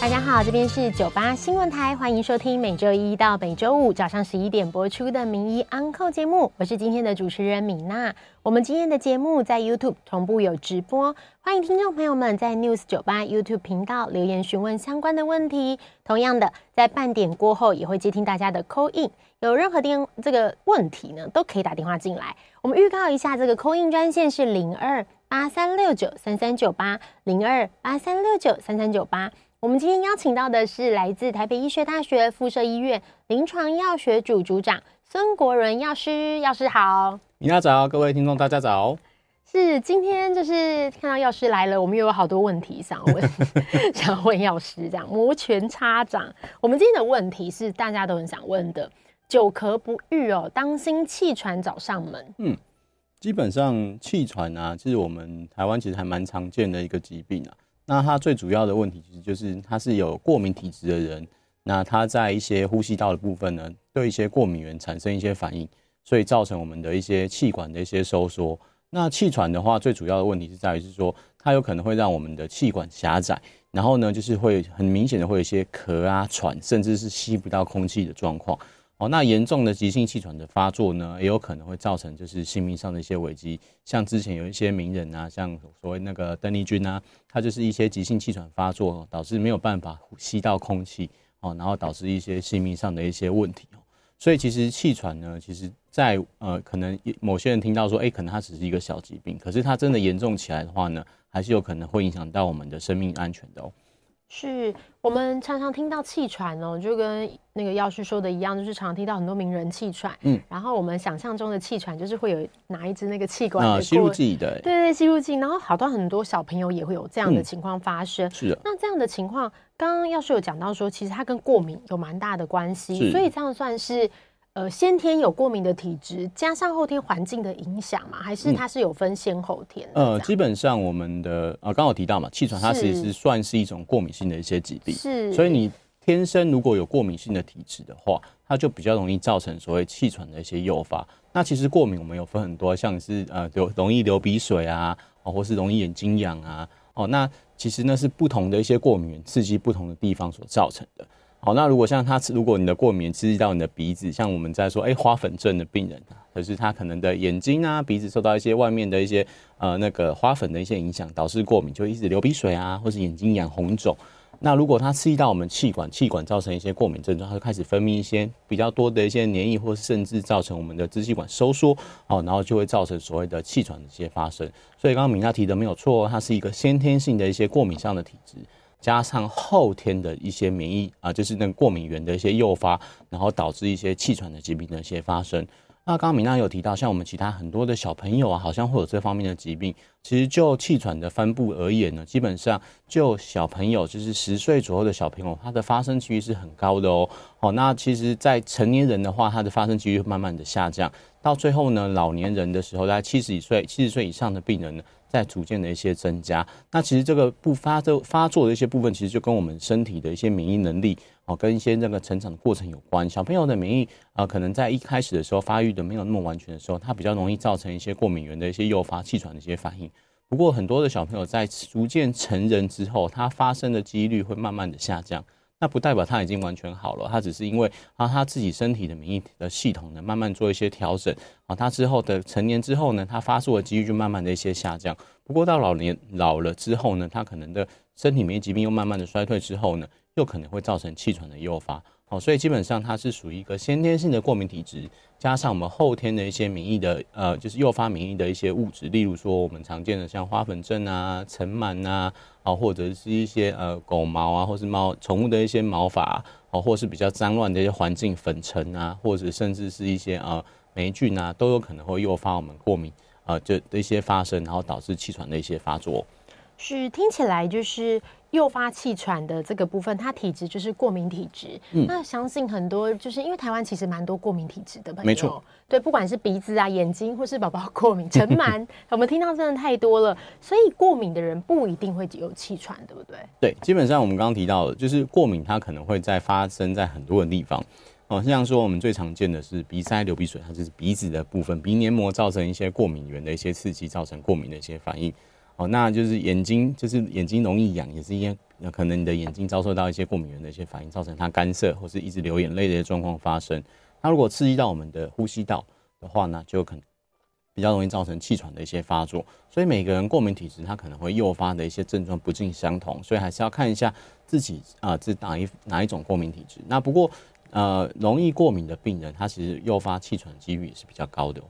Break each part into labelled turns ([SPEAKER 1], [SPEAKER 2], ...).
[SPEAKER 1] 大家好，这边是九八新闻台，欢迎收听每周一到每周五早上十一点播出的名医 Uncle 节目，我是今天的主持人米娜。我们今天的节目在 YouTube 同步有直播，欢迎听众朋友们在 News 九八 YouTube 频道留言询问相关的问题。同样的，在半点过后也会接听大家的 Call In，有任何电这个问题呢，都可以打电话进来。我们预告一下，这个 Call In 专线是零二八三六九三三九八零二八三六九三三九八。我们今天邀请到的是来自台北医学大学附设医院临床药学组组长孙国仁药师，药师好。
[SPEAKER 2] 你要早，各位听众大家早。
[SPEAKER 1] 是今天就是看到药师来了，我们又有好多问题想问，想问药师这样摩拳擦掌。我们今天的问题是大家都很想问的：久咳不愈哦，当心气喘找上门。
[SPEAKER 2] 嗯，基本上气喘啊，其实我们台湾其实还蛮常见的一个疾病啊。那它最主要的问题其实就是它是有过敏体质的人，那他在一些呼吸道的部分呢，对一些过敏原产生一些反应，所以造成我们的一些气管的一些收缩。那气喘的话，最主要的问题是在于是说，它有可能会让我们的气管狭窄，然后呢，就是会很明显的会有一些咳啊、喘，甚至是吸不到空气的状况。哦，那严重的急性气喘的发作呢，也有可能会造成就是性命上的一些危机。像之前有一些名人啊，像所谓那个邓丽君啊，他就是一些急性气喘发作，导致没有办法吸到空气，哦，然后导致一些性命上的一些问题。所以其实气喘呢，其实在呃，可能某些人听到说，哎，可能它只是一个小疾病，可是它真的严重起来的话呢，还是有可能会影响到我们的生命安全的哦。
[SPEAKER 1] 是我们常常听到气喘哦，就跟那个药师说的一样，就是常常听到很多名人气喘。嗯，然后我们想象中的气喘就是会有拿一支那个气管的、啊、
[SPEAKER 2] 吸入剂的，对
[SPEAKER 1] 对吸入剂。然后好多很多小朋友也会有这样的情况发生。
[SPEAKER 2] 嗯、是的，
[SPEAKER 1] 那这样的情况，刚刚药师有讲到说，其实它跟过敏有蛮大的关系，所以这样算是。呃，先天有过敏的体质，加上后天环境的影响嘛，还是它是有分先后天？
[SPEAKER 2] 呃，基本上我们的呃，刚好提到嘛，气喘它其实是算是一种过敏性的一些疾病，是。所以你天生如果有过敏性的体质的话，它就比较容易造成所谓气喘的一些诱发。那其实过敏我们有分很多，像是呃流容易流鼻水啊，哦，或是容易眼睛痒啊，哦，那其实那是不同的一些过敏原刺激不同的地方所造成的。好，那如果像他，如果你的过敏刺激到你的鼻子，像我们在说，哎、花粉症的病人，可是他可能的眼睛啊、鼻子受到一些外面的一些呃那个花粉的一些影响，导致过敏，就一直流鼻水啊，或是眼睛痒红肿。那如果它刺激到我们气管，气管造成一些过敏症状，它就开始分泌一些比较多的一些黏液，或是甚至造成我们的支气管收缩，哦，然后就会造成所谓的气喘的一些发生。所以刚刚米娜提的没有错，它是一个先天性的一些过敏上的体质。加上后天的一些免疫啊，就是那个过敏源的一些诱发，然后导致一些气喘的疾病的一些发生。那刚刚米娜有提到，像我们其他很多的小朋友啊，好像会有这方面的疾病。其实就气喘的分布而言呢，基本上就小朋友，就是十岁左右的小朋友，他的发生几率是很高的哦。好，那其实，在成年人的话，他的发生几率会慢慢的下降，到最后呢，老年人的时候，大概七十几岁、七十岁以上的病人呢。在逐渐的一些增加，那其实这个不发的发作的一些部分，其实就跟我们身体的一些免疫能力哦，跟一些那个成长的过程有关。小朋友的免疫啊，可能在一开始的时候发育的没有那么完全的时候，它比较容易造成一些过敏原的一些诱发气喘的一些反应。不过很多的小朋友在逐渐成人之后，它发生的几率会慢慢的下降。那不代表他已经完全好了，他只是因为啊他自己身体的免疫的系统呢，慢慢做一些调整啊，他之后的成年之后呢，他发作的几率就慢慢的一些下降。不过到老年老了之后呢，他可能的身体免疫疾病又慢慢的衰退之后呢，又可能会造成气喘的诱发。哦，所以基本上它是属于一个先天性的过敏体质，加上我们后天的一些免疫的，呃，就是诱发免疫的一些物质，例如说我们常见的像花粉症啊、尘螨啊，啊，或者是一些呃狗毛啊，或是猫宠物的一些毛发啊，或是比较脏乱的一些环境粉尘啊，或者甚至是一些呃霉菌啊，都有可能会诱发我们过敏，呃，就的一些发生，然后导致气喘的一些发作。
[SPEAKER 1] 是听起来就是。诱发气喘的这个部分，它体质就是过敏体质。嗯，那相信很多就是因为台湾其实蛮多过敏体质的朋友，没错。对，不管是鼻子啊、眼睛，或是宝宝过敏、尘螨，我们听到真的太多了。所以过敏的人不一定会有气喘，对不对？
[SPEAKER 2] 对，基本上我们刚刚提到的，就是过敏它可能会在发生在很多的地方。哦，像说我们最常见的是鼻塞、流鼻水，它就是鼻子的部分，鼻黏膜造成一些过敏源的一些刺激，造成过敏的一些反应。哦，那就是眼睛，就是眼睛容易痒，也是因为可能你的眼睛遭受到一些过敏原的一些反应，造成它干涩或是一直流眼泪的一些状况发生。那如果刺激到我们的呼吸道的话呢，就可能比较容易造成气喘的一些发作。所以每个人过敏体质，它可能会诱发的一些症状不尽相同，所以还是要看一下自己啊，是、哪一哪一种过敏体质。那不过。呃，容易过敏的病人，他其实诱发气喘几率也是比较高的哦。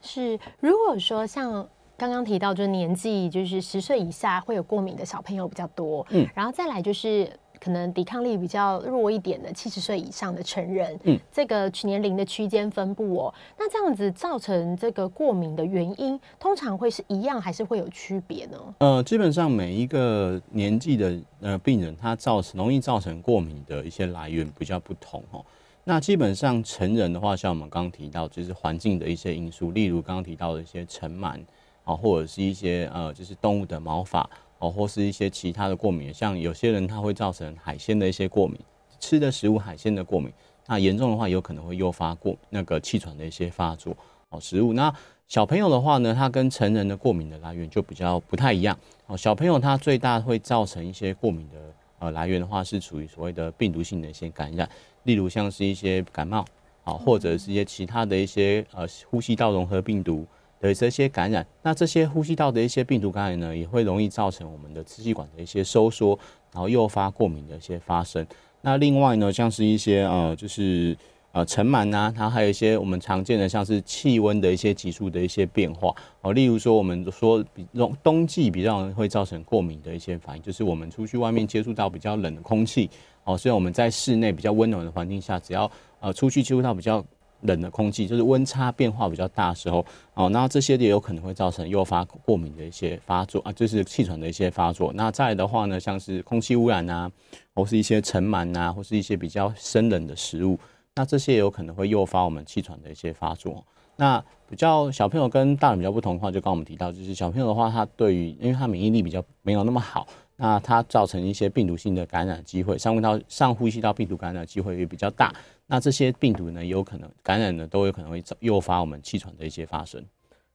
[SPEAKER 1] 是，如果说像刚刚提到，就是年纪就是十岁以下会有过敏的小朋友比较多，嗯，然后再来就是。可能抵抗力比较弱一点的七十岁以上的成人，嗯，这个年龄的区间分布哦，那这样子造成这个过敏的原因，通常会是一样还是会有区别呢？
[SPEAKER 2] 呃，基本上每一个年纪的呃病人，他造成容易造成过敏的一些来源比较不同哦。那基本上成人的话，像我们刚刚提到，就是环境的一些因素，例如刚刚提到的一些尘螨啊，或者是一些呃，就是动物的毛发。哦，或是一些其他的过敏，像有些人他会造成海鲜的一些过敏，吃的食物海鲜的过敏，那严重的话有可能会诱发过那个气喘的一些发作。哦，食物那小朋友的话呢，他跟成人的过敏的来源就比较不太一样。哦，小朋友他最大会造成一些过敏的呃来源的话，是属于所谓的病毒性的一些感染，例如像是一些感冒啊，或者是一些其他的一些呃呼吸道融合病毒。的这些感染，那这些呼吸道的一些病毒感染呢，也会容易造成我们的支气管的一些收缩，然后诱发过敏的一些发生。那另外呢，像是一些呃，就是呃尘螨呐，它还有一些我们常见的像是气温的一些急速的一些变化哦，例如说我们说比冬冬季比较会造成过敏的一些反应，就是我们出去外面接触到比较冷的空气哦，虽然我们在室内比较温暖的环境下，只要呃出去接触到比较冷的空气就是温差变化比较大的时候，哦，那这些也有可能会造成诱发过敏的一些发作啊，就是气喘的一些发作。那再来的话呢，像是空气污染啊，或是一些尘螨啊，或是一些比较生冷的食物，那这些也有可能会诱发我们气喘的一些发作。那比较小朋友跟大人比较不同的话，就刚我们提到，就是小朋友的话，他对于因为他免疫力比较没有那么好。那它造成一些病毒性的感染机会，上呼吸道上呼吸道病毒感染机会也比较大。那这些病毒呢，有可能感染呢，都有可能会诱发我们气喘的一些发生。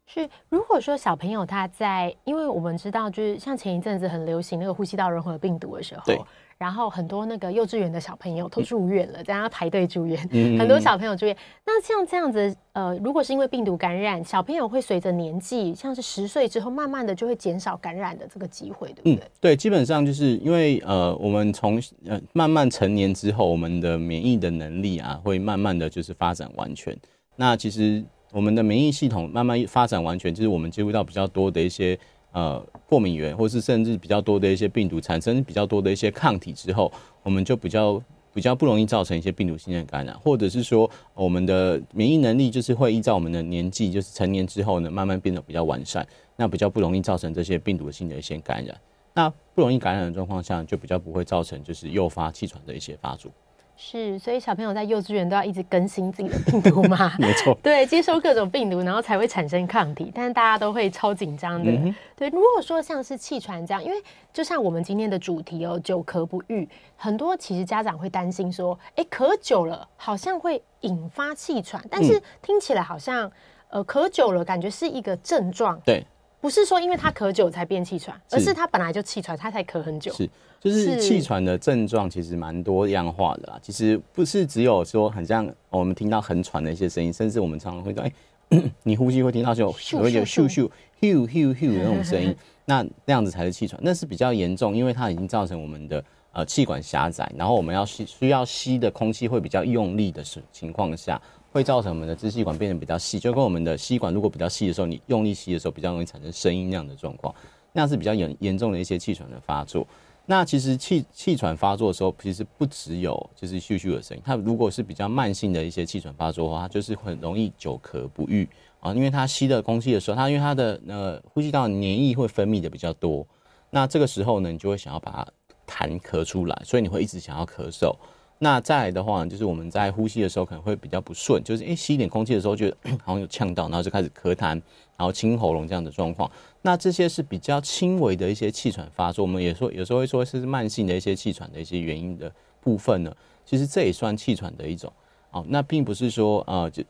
[SPEAKER 1] 是，如果说小朋友他在，因为我们知道，就是像前一阵子很流行那个呼吸道融合病毒的时候。对。然后很多那个幼稚园的小朋友都住院了，在、嗯、家排队住院，嗯、很多小朋友住院。那像这样子，呃，如果是因为病毒感染，小朋友会随着年纪，像是十岁之后，慢慢的就会减少感染的这个机会，对不对？嗯，
[SPEAKER 2] 对，基本上就是因为呃，我们从呃慢慢成年之后，我们的免疫的能力啊，会慢慢的就是发展完全。那其实我们的免疫系统慢慢发展完全，就是我们接触到比较多的一些。呃，过敏原，或是甚至比较多的一些病毒产生比较多的一些抗体之后，我们就比较比较不容易造成一些病毒性的感染，或者是说我们的免疫能力就是会依照我们的年纪，就是成年之后呢，慢慢变得比较完善，那比较不容易造成这些病毒性的一些感染。那不容易感染的状况下，就比较不会造成就是诱发气喘的一些发作。
[SPEAKER 1] 是，所以小朋友在幼稚园都要一直更新自己的病毒嘛？
[SPEAKER 2] 没错，
[SPEAKER 1] 对，接收各种病毒，然后才会产生抗体。但是大家都会超紧张的。嗯、对，如果说像是气喘这样，因为就像我们今天的主题哦，久咳不愈，很多其实家长会担心说，哎，咳久了好像会引发气喘，但是听起来好像，呃，咳久了感觉是一个症状。
[SPEAKER 2] 对。
[SPEAKER 1] 不是说因为他咳久才变气喘，而是他本来就气喘，他才咳很久。
[SPEAKER 2] 是，就是气喘的症状其实蛮多样化的啦。其实不是只有说很像我们听到很喘的一些声音，甚至我们常常会说，哎、欸，你呼吸会听到就会有咻咻咻咻咻的那种声音，那那样子才是气喘，那是比较严重，因为它已经造成我们的呃气管狭窄，然后我们要吸需要吸的空气会比较用力的时情况下。会造成我们的支气管变得比较细，就跟我们的吸管如果比较细的时候，你用力吸的时候比较容易产生声音那样的状况，那是比较严严重的一些气喘的发作。那其实气气喘发作的时候，其实不只有就是咻咻的声音，它如果是比较慢性的一些气喘发作的话，它就是很容易久咳不愈啊，因为它吸的空气的时候，它因为它的呃呼吸道黏液会分泌的比较多，那这个时候呢，你就会想要把它痰咳出来，所以你会一直想要咳嗽。那再来的话，就是我们在呼吸的时候可能会比较不顺，就是诶吸一点空气的时候觉得 好像有呛到，然后就开始咳痰，然后清喉咙这样的状况。那这些是比较轻微的一些气喘发作，我们也说有时候会说是慢性的一些气喘的一些原因的部分呢。其实这也算气喘的一种。哦，那并不是说呃就，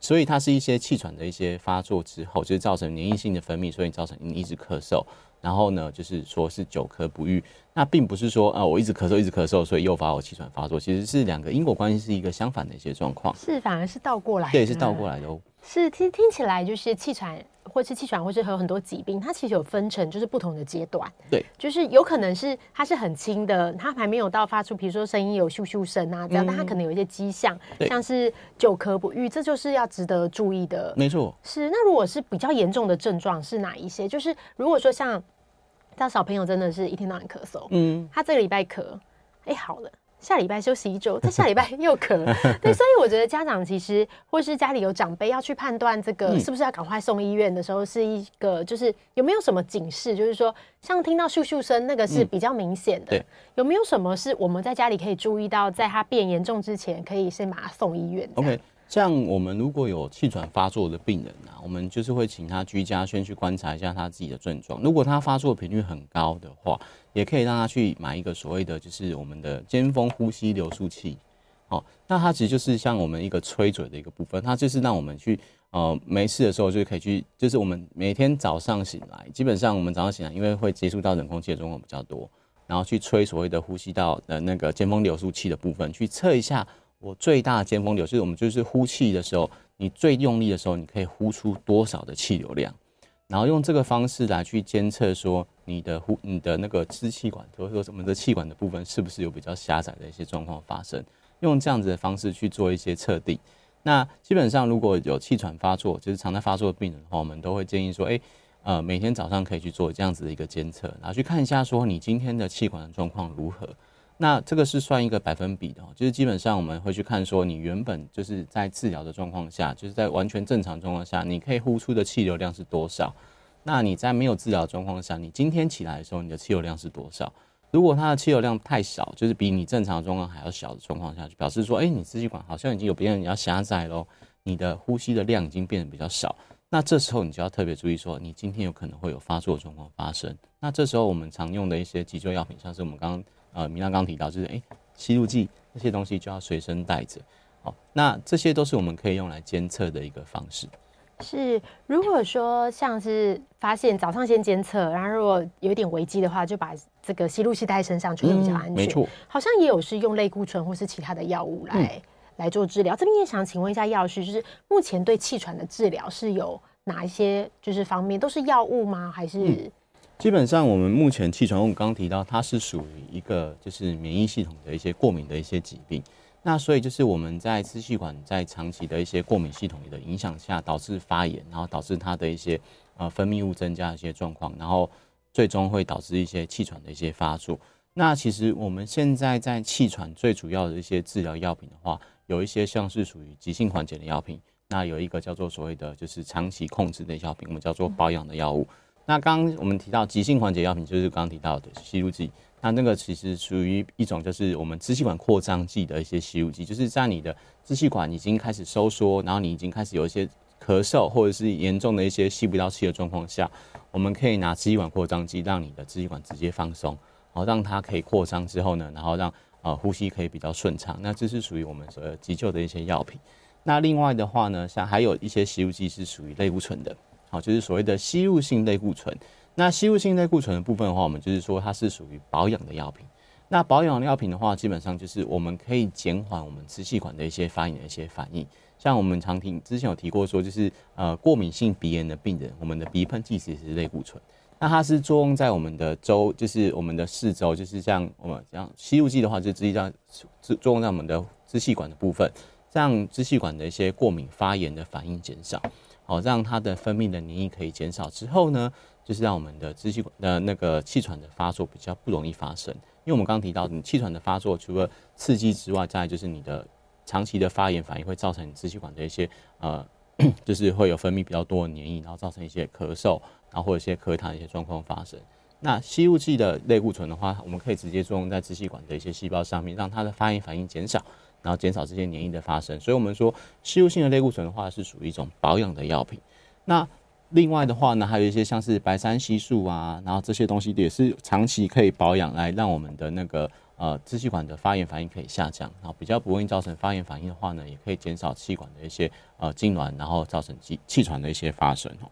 [SPEAKER 2] 所以它是一些气喘的一些发作之后，就是造成黏液性的分泌，所以造成你一直咳嗽。然后呢，就是说是久咳不愈，那并不是说啊，我一直咳嗽，一直咳嗽，所以诱发我气喘发作，其实是两个因果关系是一个相反的一些状况，
[SPEAKER 1] 是反而是倒过来，
[SPEAKER 2] 对，是倒过来的哦。
[SPEAKER 1] 是听听起来就是气喘，或是气喘，或是还有很多疾病，它其实有分成就是不同的阶段，
[SPEAKER 2] 对，
[SPEAKER 1] 就是有可能是它是很轻的，它还没有到发出，比如说声音有咻咻声啊这样，嗯、但它可能有一些迹象，像是久咳不愈，这就是要值得注意的，
[SPEAKER 2] 没错。
[SPEAKER 1] 是那如果是比较严重的症状是哪一些？就是如果说像。像小朋友真的是一天到晚咳嗽，嗯，他这个礼拜咳，哎、欸，好了，下礼拜休息一周，在下礼拜 又咳，对，所以我觉得家长其实或是家里有长辈要去判断这个是不是要赶快送医院的时候，是一个就是有没有什么警示，就是说像听到咻咻声那个是比较明显的，对，有没有什么是我们在家里可以注意到，在他变严重之前，可以先把他送医院
[SPEAKER 2] ？OK。像我们如果有气喘发作的病人啊，我们就是会请他居家先去观察一下他自己的症状。如果他发作频率很高的话，也可以让他去买一个所谓的就是我们的尖峰呼吸流速器。哦，那它其实就是像我们一个吹嘴的一个部分，它就是让我们去呃没事的时候就可以去，就是我们每天早上醒来，基本上我们早上醒来因为会接触到冷空气的状况比较多，然后去吹所谓的呼吸道的那个尖峰流速器的部分，去测一下。我最大的尖峰流，就是我们就是呼气的时候，你最用力的时候，你可以呼出多少的气流量，然后用这个方式来去监测说你的呼、你的那个支气管，或者说我们的气管的部分，是不是有比较狭窄的一些状况发生？用这样子的方式去做一些测定。那基本上如果有气喘发作，就是常在发作的病人的话，我们都会建议说，哎，呃，每天早上可以去做这样子的一个监测，然后去看一下说你今天的气管的状况如何。那这个是算一个百分比的，就是基本上我们会去看说，你原本就是在治疗的状况下，就是在完全正常状况下，你可以呼出的气流量是多少？那你在没有治疗状况下，你今天起来的时候，你的气流量是多少？如果它的气流量太少，就是比你正常状况还要小的状况下，就表示说，哎，你支气管好像已经有别人要狭窄喽，你的呼吸的量已经变得比较少。那这时候你就要特别注意说，你今天有可能会有发作的状况发生。那这时候我们常用的一些急救药品，像是我们刚刚。呃，明娜刚提到就是，哎，吸入剂这些东西就要随身带着，好，那这些都是我们可以用来监测的一个方式。
[SPEAKER 1] 是，如果说像是发现早上先监测，然后如果有点危机的话，就把这个吸入器带身上，就会比较安全。
[SPEAKER 2] 没错，
[SPEAKER 1] 好像也有是用类固醇或是其他的药物来、嗯、来做治疗。这边也想请问一下药师，就是目前对气喘的治疗是有哪一些就是方面，都是药物吗？还是？嗯
[SPEAKER 2] 基本上，我们目前气喘，我们刚刚提到，它是属于一个就是免疫系统的一些过敏的一些疾病。那所以就是我们在支气管在长期的一些过敏系统的影响下，导致发炎，然后导致它的一些呃分泌物增加一些状况，然后最终会导致一些气喘的一些发作。那其实我们现在在气喘最主要的一些治疗药品的话，有一些像是属于急性缓解的药品，那有一个叫做所谓的就是长期控制的药品，我们叫做保养的药物。那刚我们提到急性缓解药品，就是刚刚提到的吸入剂。那那个其实属于一种，就是我们支气管扩张剂的一些吸入剂，就是在你的支气管已经开始收缩，然后你已经开始有一些咳嗽或者是严重的一些吸不到气的状况下，我们可以拿支气管扩张剂，让你的支气管直接放松，然后让它可以扩张之后呢，然后让呃呼吸可以比较顺畅。那这是属于我们所谓急救的一些药品。那另外的话呢，像还有一些吸入剂是属于类固醇的。好，就是所谓的吸入性类固醇。那吸入性类固醇的部分的话，我们就是说它是属于保养的药品。那保养的药品的话，基本上就是我们可以减缓我们支气管的一些发炎的一些反应。像我们常听之前有提过说，就是呃过敏性鼻炎的病人，我们的鼻喷剂其实是类固醇。那它是作用在我们的周，就是我们的四周，就是像我们这样吸入剂的话，就直接这样作用在我们的支气管的部分，让支气管的一些过敏发炎的反应减少。好，让它的分泌的黏液可以减少之后呢，就是让我们的支气管的那个气喘的发作比较不容易发生。因为我们刚提到，你气喘的发作除了刺激之外，再就是你的长期的发炎反应会造成你支气管的一些呃，就是会有分泌比较多的黏液，然后造成一些咳嗽，然后或者一些咳痰的一些状况发生。那吸入剂的类固醇的话，我们可以直接作用在支气管的一些细胞上面，让它的发炎反应减少。然后减少这些黏液的发生，所以我们说吸入性的类固醇的话是属于一种保养的药品。那另外的话呢，还有一些像是白山烯素啊，然后这些东西也是长期可以保养，来让我们的那个呃支气管的发炎反应可以下降，然后比较不容易造成发炎反应的话呢，也可以减少气管的一些呃痉挛，然后造成气气喘的一些发生哦。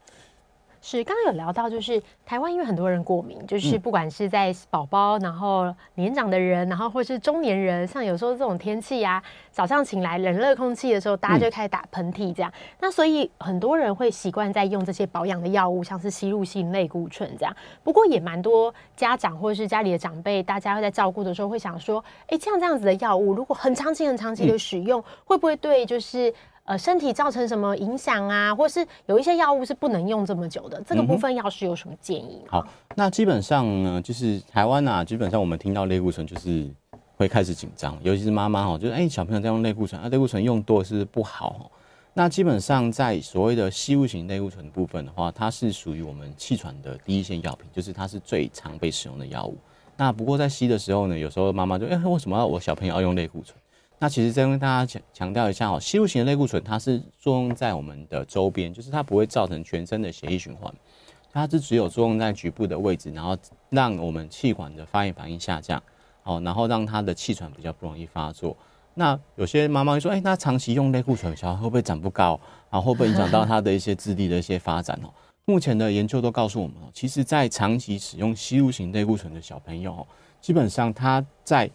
[SPEAKER 1] 是，刚刚有聊到，就是台湾因为很多人过敏，就是不管是在宝宝，然后年长的人，然后或是中年人，像有时候这种天气呀，早上醒来冷热空气的时候，大家就开始打喷嚏这样。那所以很多人会习惯在用这些保养的药物，像是吸入性类固醇这样。不过也蛮多家长或者是家里的长辈，大家会在照顾的时候会想说，哎，像这样子的药物，如果很长期、很长期的使用，会不会对就是？呃，身体造成什么影响啊？或是有一些药物是不能用这么久的，这个部分药师有什么建议？
[SPEAKER 2] 好，那基本上呢，就是台湾啊，基本上我们听到类固醇就是会开始紧张，尤其是妈妈哈，就是哎、欸，小朋友在用类固醇，啊，类固醇用多是不好。那基本上在所谓的吸入型类固醇的部分的话，它是属于我们气喘的第一线药品，就是它是最常被使用的药物。那不过在吸的时候呢，有时候妈妈就哎、欸，为什么要我小朋友要用类固醇？那其实再跟大家强强调一下哦，吸入型的类固醇它是作用在我们的周边，就是它不会造成全身的血液循环，它是只有作用在局部的位置，然后让我们气管的发炎反应下降，哦，然后让它的气喘比较不容易发作。那有些妈妈会说，哎，那长期用类固醇，小孩会不会长不高？然后会不会影响到他的一些智力的一些发展哦？目前的研究都告诉我们哦，其实在长期使用吸入型类固醇的小朋友，基本上他在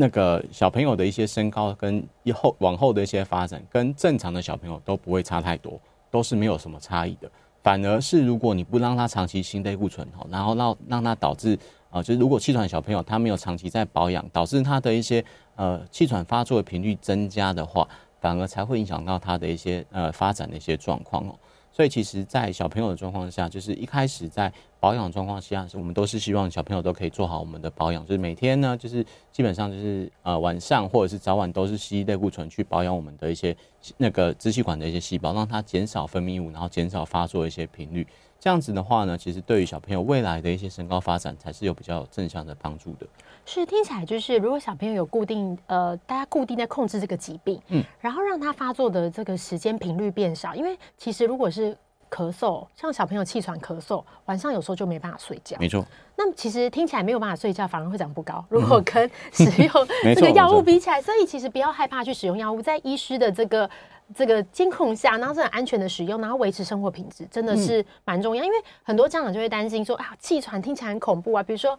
[SPEAKER 2] 那个小朋友的一些身高跟以后往后的一些发展，跟正常的小朋友都不会差太多，都是没有什么差异的。反而是如果你不让他长期吸类固醇，然后让让他导致啊，就是如果气喘小朋友他没有长期在保养，导致他的一些呃气喘发作的频率增加的话，反而才会影响到他的一些呃发展的一些状况哦。所以其实，在小朋友的状况下，就是一开始在保养状况下，我们都是希望小朋友都可以做好我们的保养，就是每天呢，就是基本上就是呃晚上或者是早晚都是吸类固醇去保养我们的一些那个支气管的一些细胞，让它减少分泌物，然后减少发作的一些频率。这样子的话呢，其实对于小朋友未来的一些身高发展，才是有比较正向的帮助的。
[SPEAKER 1] 是听起来就是，如果小朋友有固定呃，大家固定在控制这个疾病，嗯，然后让他发作的这个时间频率变少，因为其实如果是咳嗽，像小朋友气喘咳嗽，晚上有时候就没办法睡觉，
[SPEAKER 2] 没错。
[SPEAKER 1] 那么其实听起来没有办法睡觉，反而会长不高。如果跟使用 这个药物比起来，所以其实不要害怕去使用药物，在医师的这个这个监控下，然后是很安全的使用，然后维持生活品质，真的是蛮重要。因为很多家长就会担心说啊，气喘听起来很恐怖啊，比如说。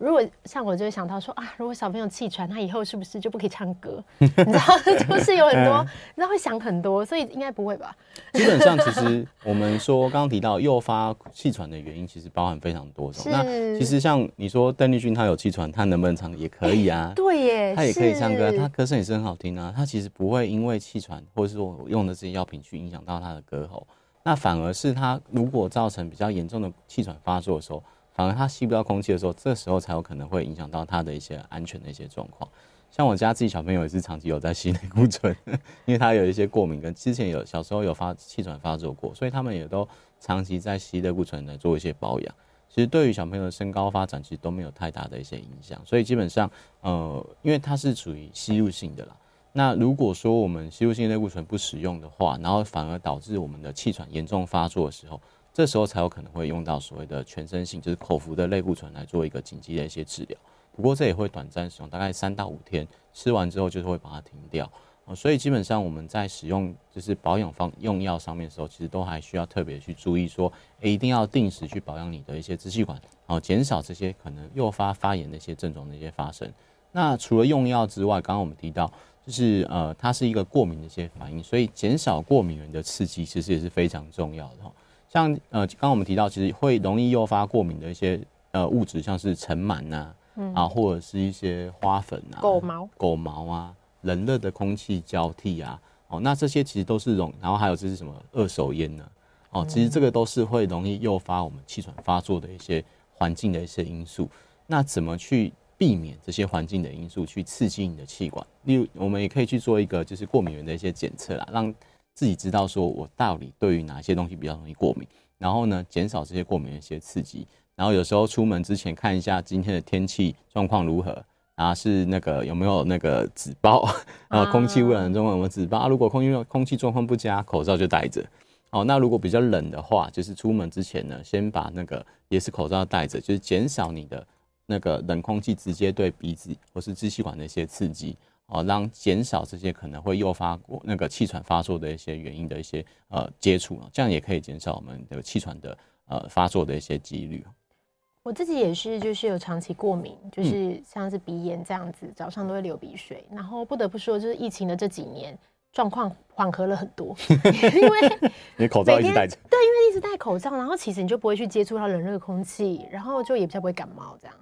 [SPEAKER 1] 如果像我就会想到说啊，如果小朋友气喘，他以后是不是就不可以唱歌？你知道，就是有很多，你知道会想很多，所以应该不会吧？
[SPEAKER 2] 基本上，其实我们说刚刚提到诱发气喘的原因，其实包含非常多种。那其实像你说邓丽君她有气喘，她能不能唱也可以啊？
[SPEAKER 1] 对耶，
[SPEAKER 2] 她也可以唱歌，她歌声也是很好听啊。她其实不会因为气喘或者是说用的这些药品去影响到她的歌喉，那反而是她如果造成比较严重的气喘发作的时候。反而它吸不到空气的时候，这时候才有可能会影响到它的一些安全的一些状况。像我家自己小朋友也是长期有在吸类固醇，因为他有一些过敏，跟之前有小时候有发气喘发作过，所以他们也都长期在吸类固醇来做一些保养。其实对于小朋友的身高发展，其实都没有太大的一些影响。所以基本上，呃，因为它是属于吸入性的啦。那如果说我们吸入性类固醇不使用的话，然后反而导致我们的气喘严重发作的时候，这时候才有可能会用到所谓的全身性，就是口服的类固醇来做一个紧急的一些治疗。不过这也会短暂使用，大概三到五天，吃完之后就是会把它停掉。所以基本上我们在使用就是保养方用药上面的时候，其实都还需要特别去注意说，一定要定时去保养你的一些支气管，然后减少这些可能诱发发炎的一些症状的一些发生。那除了用药之外，刚刚我们提到就是呃，它是一个过敏的一些反应，所以减少过敏原的刺激其实也是非常重要的哈。像呃，刚刚我们提到，其实会容易诱发过敏的一些呃物质，像是尘螨呐，啊，或者是一些花粉啊、
[SPEAKER 1] 狗毛、
[SPEAKER 2] 狗毛啊、冷热的空气交替啊，哦，那这些其实都是容，然后还有这是什么二手烟呢？哦，其实这个都是会容易诱发我们气喘发作的一些环境的一些因素。那怎么去避免这些环境的因素去刺激你的气管？例如，我们也可以去做一个就是过敏源的一些检测啦，让自己知道说，我到底对于哪些东西比较容易过敏，然后呢，减少这些过敏的一些刺激。然后有时候出门之前看一下今天的天气状况如何，然后是那个有没有那个纸包啊空气污染中有没有紫爆。如果空气空气状况不佳，口罩就戴着。哦，那如果比较冷的话，就是出门之前呢，先把那个也是口罩戴着，就是减少你的那个冷空气直接对鼻子或是支气管的一些刺激，哦，让减少这些可能会诱发过那个气喘发作的一些原因的一些呃接触，这样也可以减少我们的气喘的呃发作的一些几率。
[SPEAKER 1] 我自己也是，就是有长期过敏，就是像是鼻炎这样子，早上都会流鼻水。然后不得不说，就是疫情的这几年状况缓和了很多，因为
[SPEAKER 2] 你口罩一直戴着，
[SPEAKER 1] 对，因为一直戴口罩，然后其实你就不会去接触到冷热空气，然后就也比较不会感冒这样。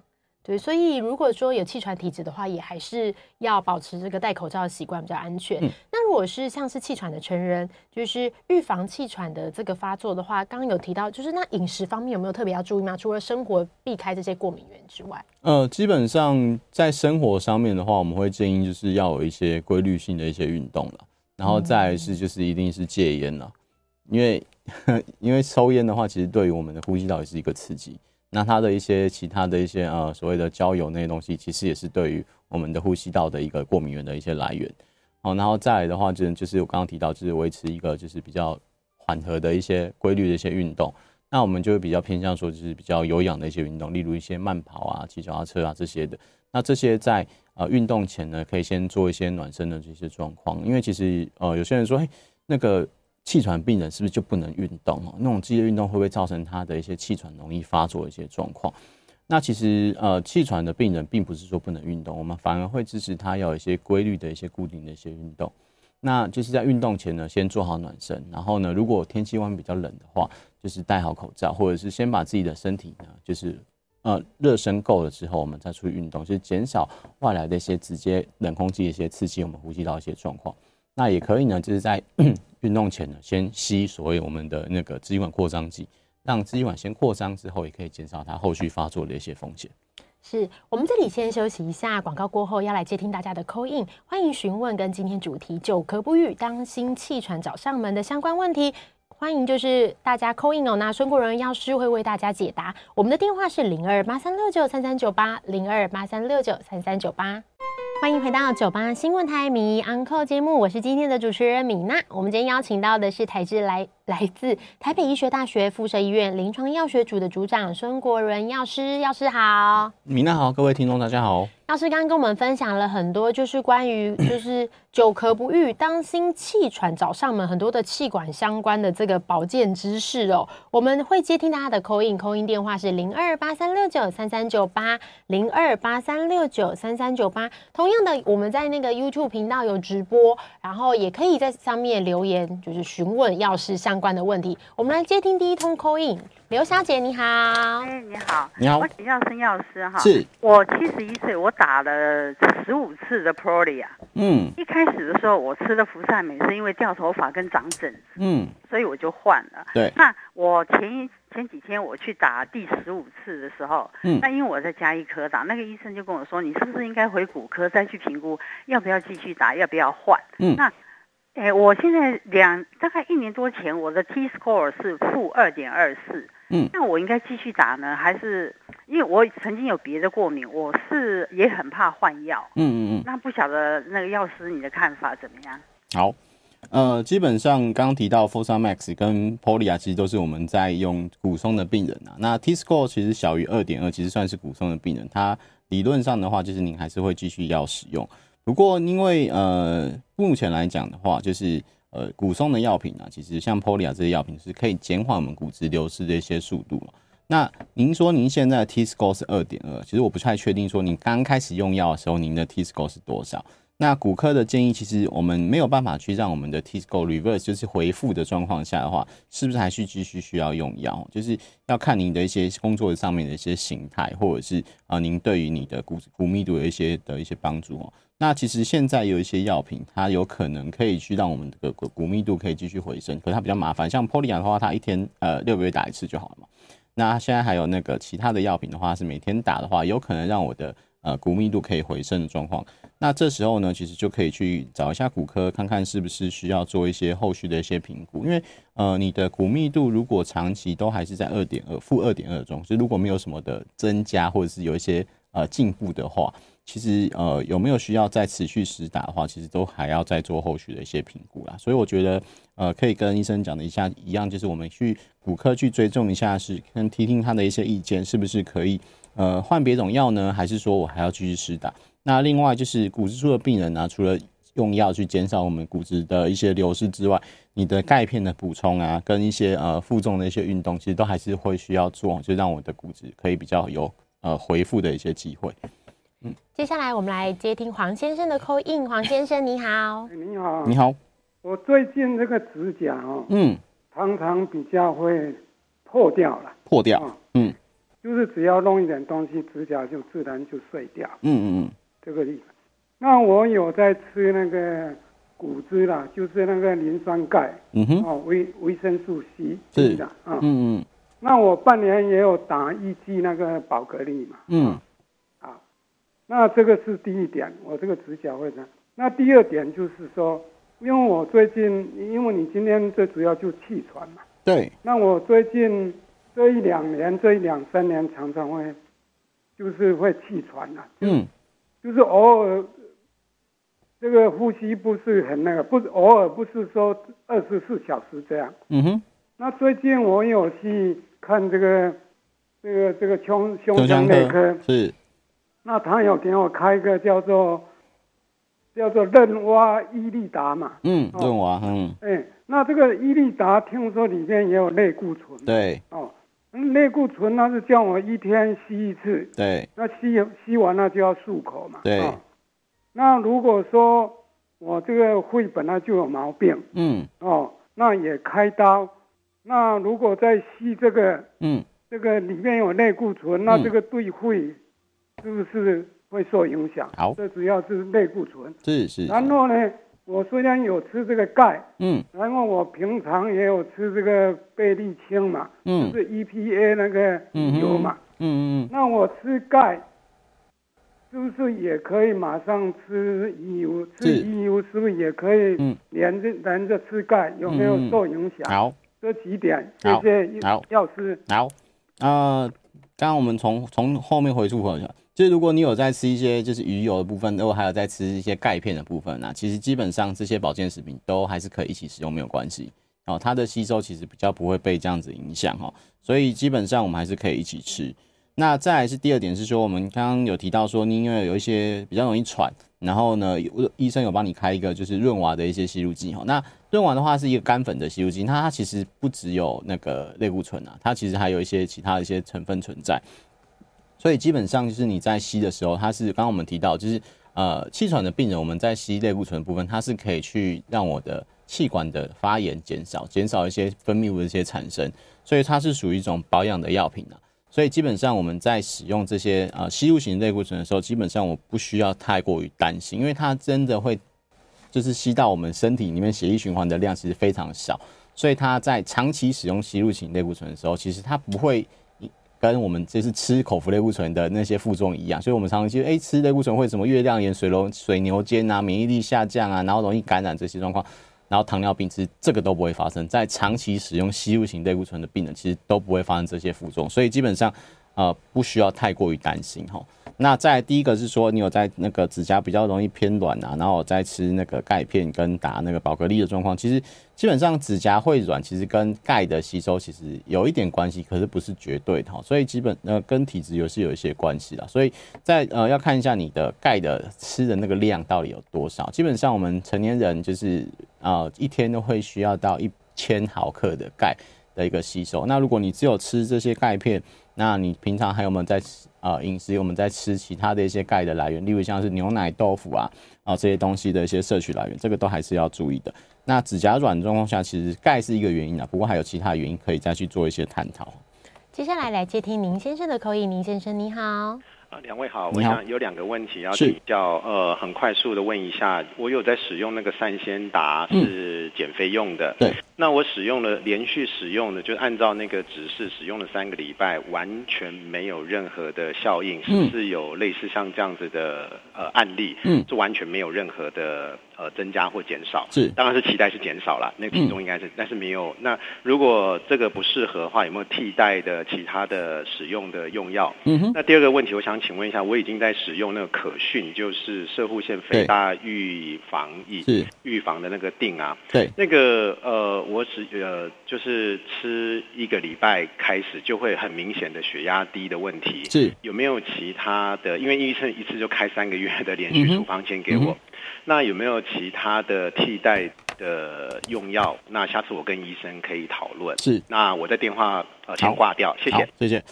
[SPEAKER 1] 对，所以如果说有气喘体质的话，也还是要保持这个戴口罩的习惯比较安全。嗯、那如果是像是气喘的成人，就是预防气喘的这个发作的话，刚刚有提到，就是那饮食方面有没有特别要注意吗？除了生活避开这些过敏源之外，
[SPEAKER 2] 呃，基本上在生活上面的话，我们会建议就是要有一些规律性的一些运动了，然后再来是就是一定是戒烟了，嗯、因为 因为抽烟的话，其实对于我们的呼吸道也是一个刺激。那它的一些其他的一些呃所谓的焦油那些东西，其实也是对于我们的呼吸道的一个过敏源的一些来源。好，然后再来的话，就是就是我刚刚提到，就是维持一个就是比较缓和的一些规律的一些运动。那我们就会比较偏向说，就是比较有氧的一些运动，例如一些慢跑啊、骑脚踏车啊这些的。那这些在呃运动前呢，可以先做一些暖身的这些状况，因为其实呃有些人说，哎，那个。气喘病人是不是就不能运动哦？那种激烈运动会不会造成他的一些气喘容易发作的一些状况？那其实呃，气喘的病人并不是说不能运动，我们反而会支持他要有一些规律的一些固定的一些运动。那就是在运动前呢，先做好暖身，然后呢，如果天气外面比较冷的话，就是戴好口罩，或者是先把自己的身体呢，就是呃热身够了之后，我们再出去运动，就是减少外来的一些直接冷空气的一些刺激我们呼吸道一些状况。那也可以呢，就是在运动前呢，先吸所谓我们的那个支气管扩张剂，让支气管先扩张之后，也可以减少它后续发作的一些风险。
[SPEAKER 1] 是我们这里先休息一下，广告过后要来接听大家的 call in，欢迎询问跟今天主题“久咳不愈，当心气喘找上门”的相关问题。欢迎就是大家 call in 哦，那孙国荣药师会为大家解答。我们的电话是零二八三六九三三九八零二八三六九三三九八。欢迎回到九八新闻台迷 Uncle 节目，我是今天的主持人米娜。我们今天邀请到的是台智来来自台北医学大学附设医院临床药学组的组长孙国仁药师，药师好。
[SPEAKER 2] 米娜好，各位听众大家好。
[SPEAKER 1] 药师刚刚跟我们分享了很多，就是关于就是久咳不愈，当心气喘找上门，很多的气管相关的这个保健知识哦。我们会接听大家的口音，口音电话是零二八三六九三三九八零二八三六九三三九八。同样的，我们在那个 YouTube 频道有直播，然后也可以在上面留言，就是询问药师相关的问题。我们来接听第一通 call in。刘小姐你好，
[SPEAKER 3] 哎你好，你好，我请教孙药师哈，
[SPEAKER 2] 是。
[SPEAKER 3] 我七十一岁，我打了十五次的 Prolia，
[SPEAKER 2] 嗯，
[SPEAKER 3] 一开始的时候我吃的福善美，是因为掉头发跟长疹子，
[SPEAKER 2] 嗯，
[SPEAKER 3] 所以我就换了，
[SPEAKER 2] 对，
[SPEAKER 3] 那我前一前几天我去打第十五次的时候，嗯，那因为我在加医科打，那个医生就跟我说，你是不是应该回骨科再去评估，要不要继续打，要不要换，嗯，那。哎，我现在两大概一年多前，我的 T score 是负二点二四。嗯，那我应该继续打呢，还是因为我曾经有别的过敏，我是也很怕换药。嗯嗯嗯。那不晓得那个药师你的看法怎么样？
[SPEAKER 2] 好，呃，基本上刚刚提到 Fosamax 跟 Prolia 其实都是我们在用骨松的病人啊。那 T score 其实小于二点二，其实算是骨松的病人，他理论上的话，就是您还是会继续要使用。不过，因为呃，目前来讲的话，就是呃，骨松的药品啊，其实像 Polia 这些药品是可以减缓我们骨质流失的一些速度。那您说您现在的 T score 是二点二，其实我不太确定说您刚开始用药的时候您的 T score 是多少。那骨科的建议，其实我们没有办法去让我们的 T score reverse，就是回复的状况下的话，是不是还是继续需要用药？就是要看您的一些工作上面的一些形态，或者是啊，您对于你的骨骨密度有一些的一些帮助哦。那其实现在有一些药品，它有可能可以去让我们的骨骨密度可以继续回升，可是它比较麻烦。像 Prolia 的话，它一天呃六个月打一次就好了嘛。那现在还有那个其他的药品的话，是每天打的话，有可能让我的呃骨密度可以回升的状况。那这时候呢，其实就可以去找一下骨科，看看是不是需要做一些后续的一些评估。因为呃，你的骨密度如果长期都还是在二点二负二点二中，就如果没有什么的增加或者是有一些呃进步的话。其实呃有没有需要再持续施打的话，其实都还要再做后续的一些评估啦。所以我觉得呃可以跟医生讲的一下一样，就是我们去骨科去追踪一下，是跟听听他的一些意见，是不是可以呃换别种药呢？还是说我还要继续施打？那另外就是骨质疏的病人呢、除了用药去减少我们骨质的一些流失之外，你的钙片的补充啊，跟一些呃负重的一些运动，其实都还是会需要做，就让我的骨质可以比较有呃恢复的一些机会。
[SPEAKER 1] 嗯，接下来我们来接听黄先生的 call in。黄先生你好，
[SPEAKER 4] 你好，
[SPEAKER 2] 你好。
[SPEAKER 4] 我最近这个指甲哦，嗯，常常比较会破掉了，
[SPEAKER 2] 破掉，嗯，
[SPEAKER 4] 就是只要弄一点东西，指甲就自然就碎掉。
[SPEAKER 2] 嗯嗯嗯，
[SPEAKER 4] 这个地方。那我有在吃那个骨汁啦，就是那个磷酸钙，嗯哼，哦维维生素 C 是。的，啊，嗯嗯，那我半年也有打一剂那个宝格丽嘛，嗯，啊，那这个是第一点，我这个指甲会这样。那第二点就是说，因为我最近，因为你今天最主要就气喘嘛，
[SPEAKER 2] 对，
[SPEAKER 4] 那我最近这一两年，这一两三年常常会，就是会气喘呐，嗯，就是偶尔。这个呼吸不是很那个，不是偶尔，不是说二十四小时这样。嗯哼。那最近我有去看这个，这个这个胸胸腔内科。
[SPEAKER 2] 是。
[SPEAKER 4] 那他有给我开一个叫做叫做润蛙伊利达嘛。
[SPEAKER 2] 嗯，润蛙，嗯。
[SPEAKER 4] 哎，那这个伊利达听说里面也有类固醇。
[SPEAKER 2] 对。
[SPEAKER 4] 哦，类固醇那是叫我一天吸一次。
[SPEAKER 2] 对。
[SPEAKER 4] 那吸吸完了就要漱口嘛。
[SPEAKER 2] 对。
[SPEAKER 4] 那如果说我这个肺本来就有毛病，嗯，哦，那也开刀。那如果再吸这个，嗯，这个里面有类固醇，那这个对肺是不是会受影响？
[SPEAKER 2] 好，
[SPEAKER 4] 这主要是类固醇。
[SPEAKER 2] 是是。
[SPEAKER 4] 然后呢，我虽然有吃这个钙，嗯，然后我平常也有吃这个贝利清嘛，嗯，就是 EPA 那个油嘛，嗯嗯嗯。那我吃钙。是不是也可以马上吃鱼油？吃鱼油是不是也可以连着连着吃钙？有没有受影响？
[SPEAKER 2] 好，
[SPEAKER 4] 这几点谢谢
[SPEAKER 2] 好，
[SPEAKER 4] 药师。
[SPEAKER 2] 好，呃，刚刚我们从从后面回溯一下，就是如果你有在吃一些就是鱼油的部分，然后还有在吃一些钙片的部分那、啊、其实基本上这些保健食品都还是可以一起使用，没有关系。哦，它的吸收其实比较不会被这样子影响哦，所以基本上我们还是可以一起吃。那再来是第二点是说，我们刚刚有提到说，你因为有一些比较容易喘，然后呢，医生有帮你开一个就是润娃的一些吸入剂哈。那润娃的话是一个干粉的吸入剂，它它其实不只有那个类固醇啊，它其实还有一些其他的一些成分存在。所以基本上就是你在吸的时候，它是刚刚我们提到，就是呃气喘的病人，我们在吸类固醇的部分，它是可以去让我的气管的发炎减少，减少一些分泌物的一些产生，所以它是属于一种保养的药品啊。所以基本上我们在使用这些呃吸入型类固醇的时候，基本上我不需要太过于担心，因为它真的会就是吸到我们身体里面血液循环的量其实非常少，所以它在长期使用吸入型类固醇的时候，其实它不会跟我们就是吃口服类固醇的那些副作用一样。所以我们常常觉得，哎，吃类固醇会什么月亮眼、水龙水牛肩啊，免疫力下降啊，然后容易感染这些状况。然后糖尿病其实这个都不会发生，在长期使用吸入型类固醇的病人，其实都不会发生这些副作用，所以基本上，呃，不需要太过于担心哈。那再第一个是说，你有在那个指甲比较容易偏软啊，然后在吃那个钙片跟打那个宝格丽的状况，其实基本上指甲会软，其实跟钙的吸收其实有一点关系，可是不是绝对的哈。所以基本呃跟体质也是有一些关系的，所以在呃要看一下你的钙的吃的那个量到底有多少。基本上我们成年人就是呃一天都会需要到一千毫克的钙的一个吸收。那如果你只有吃这些钙片，那你平常还有没有在啊饮食？我们在吃其他的一些钙的来源，例如像是牛奶、豆腐啊，啊这些东西的一些摄取来源，这个都还是要注意的。那指甲软状况下，其实钙是一个原因啊，不过还有其他原因可以再去做一些探讨。
[SPEAKER 1] 接下来来接听林先生的口音，林先生你好。
[SPEAKER 5] 啊，两位好，我想有两个问题要请教，呃，很快速的问一下，我有在使用那个三仙达是减肥用的，
[SPEAKER 2] 对，
[SPEAKER 5] 那我使用了连续使用的，就按照那个指示使用了三个礼拜，完全没有任何的效应，是不是有类似像这样子的呃案例？嗯，就完全没有任何的呃增加或减少。
[SPEAKER 2] 是，
[SPEAKER 5] 当然是期待是减少了，那个体重应该是，嗯、但是没有。那如果这个不适合的话，有没有替代的其他的使用的用药？
[SPEAKER 2] 嗯哼。
[SPEAKER 5] 那第二个问题，我想请问一下，我已经在使用那个可训，就是射护腺肥大预防液，是预防的那个定啊。
[SPEAKER 2] 对。
[SPEAKER 5] 那个呃，我只呃就是吃一个礼拜开始就会很明显的血压低的问题。
[SPEAKER 2] 是。
[SPEAKER 5] 有没有其他的？因为医生一次就开三个月的连续处方箋给我。嗯那有没有其他的替代的用药？那下次我跟医生可以讨论。
[SPEAKER 2] 是，
[SPEAKER 5] 那我在电话呃先挂掉，谢谢，
[SPEAKER 2] 谢谢。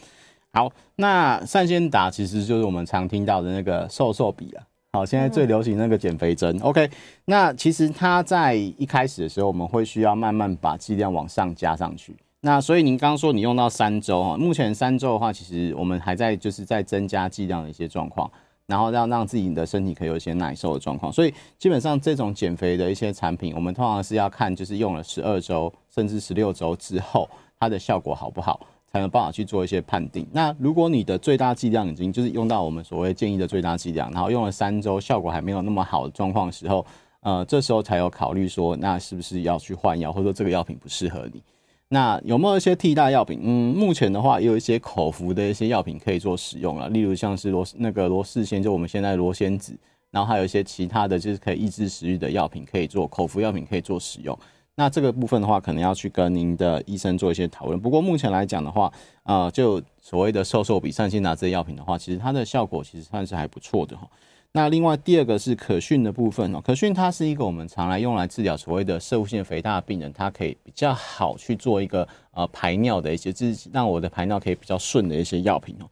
[SPEAKER 2] 好，那善先达其实就是我们常听到的那个瘦瘦笔啊。好，现在最流行那个减肥针。嗯、OK，那其实它在一开始的时候，我们会需要慢慢把剂量往上加上去。那所以您刚刚说你用到三周哈，目前三周的话，其实我们还在就是在增加剂量的一些状况。然后让让自己的身体可以有一些耐受的状况，所以基本上这种减肥的一些产品，我们通常是要看就是用了十二周甚至十六周之后，它的效果好不好，才能办法去做一些判定。那如果你的最大剂量已经就是用到我们所谓建议的最大剂量，然后用了三周，效果还没有那么好的状况时候，呃，这时候才有考虑说，那是不是要去换药，或者说这个药品不适合你。那有没有一些替代药品？嗯，目前的话也有一些口服的一些药品可以做使用了，例如像是罗那个罗氏仙，就我们现在罗仙子，然后还有一些其他的就是可以抑制食欲的药品可以做口服药品可以做使用。那这个部分的话，可能要去跟您的医生做一些讨论。不过目前来讲的话，呃，就所谓的瘦瘦比、善纤达这些药品的话，其实它的效果其实算是还不错的哈。那另外第二个是可训的部分哦，可训它是一个我们常来用来治疗所谓的摄护腺肥大的病人，它可以比较好去做一个呃排尿的一些，就是让我的排尿可以比较顺的一些药品哦。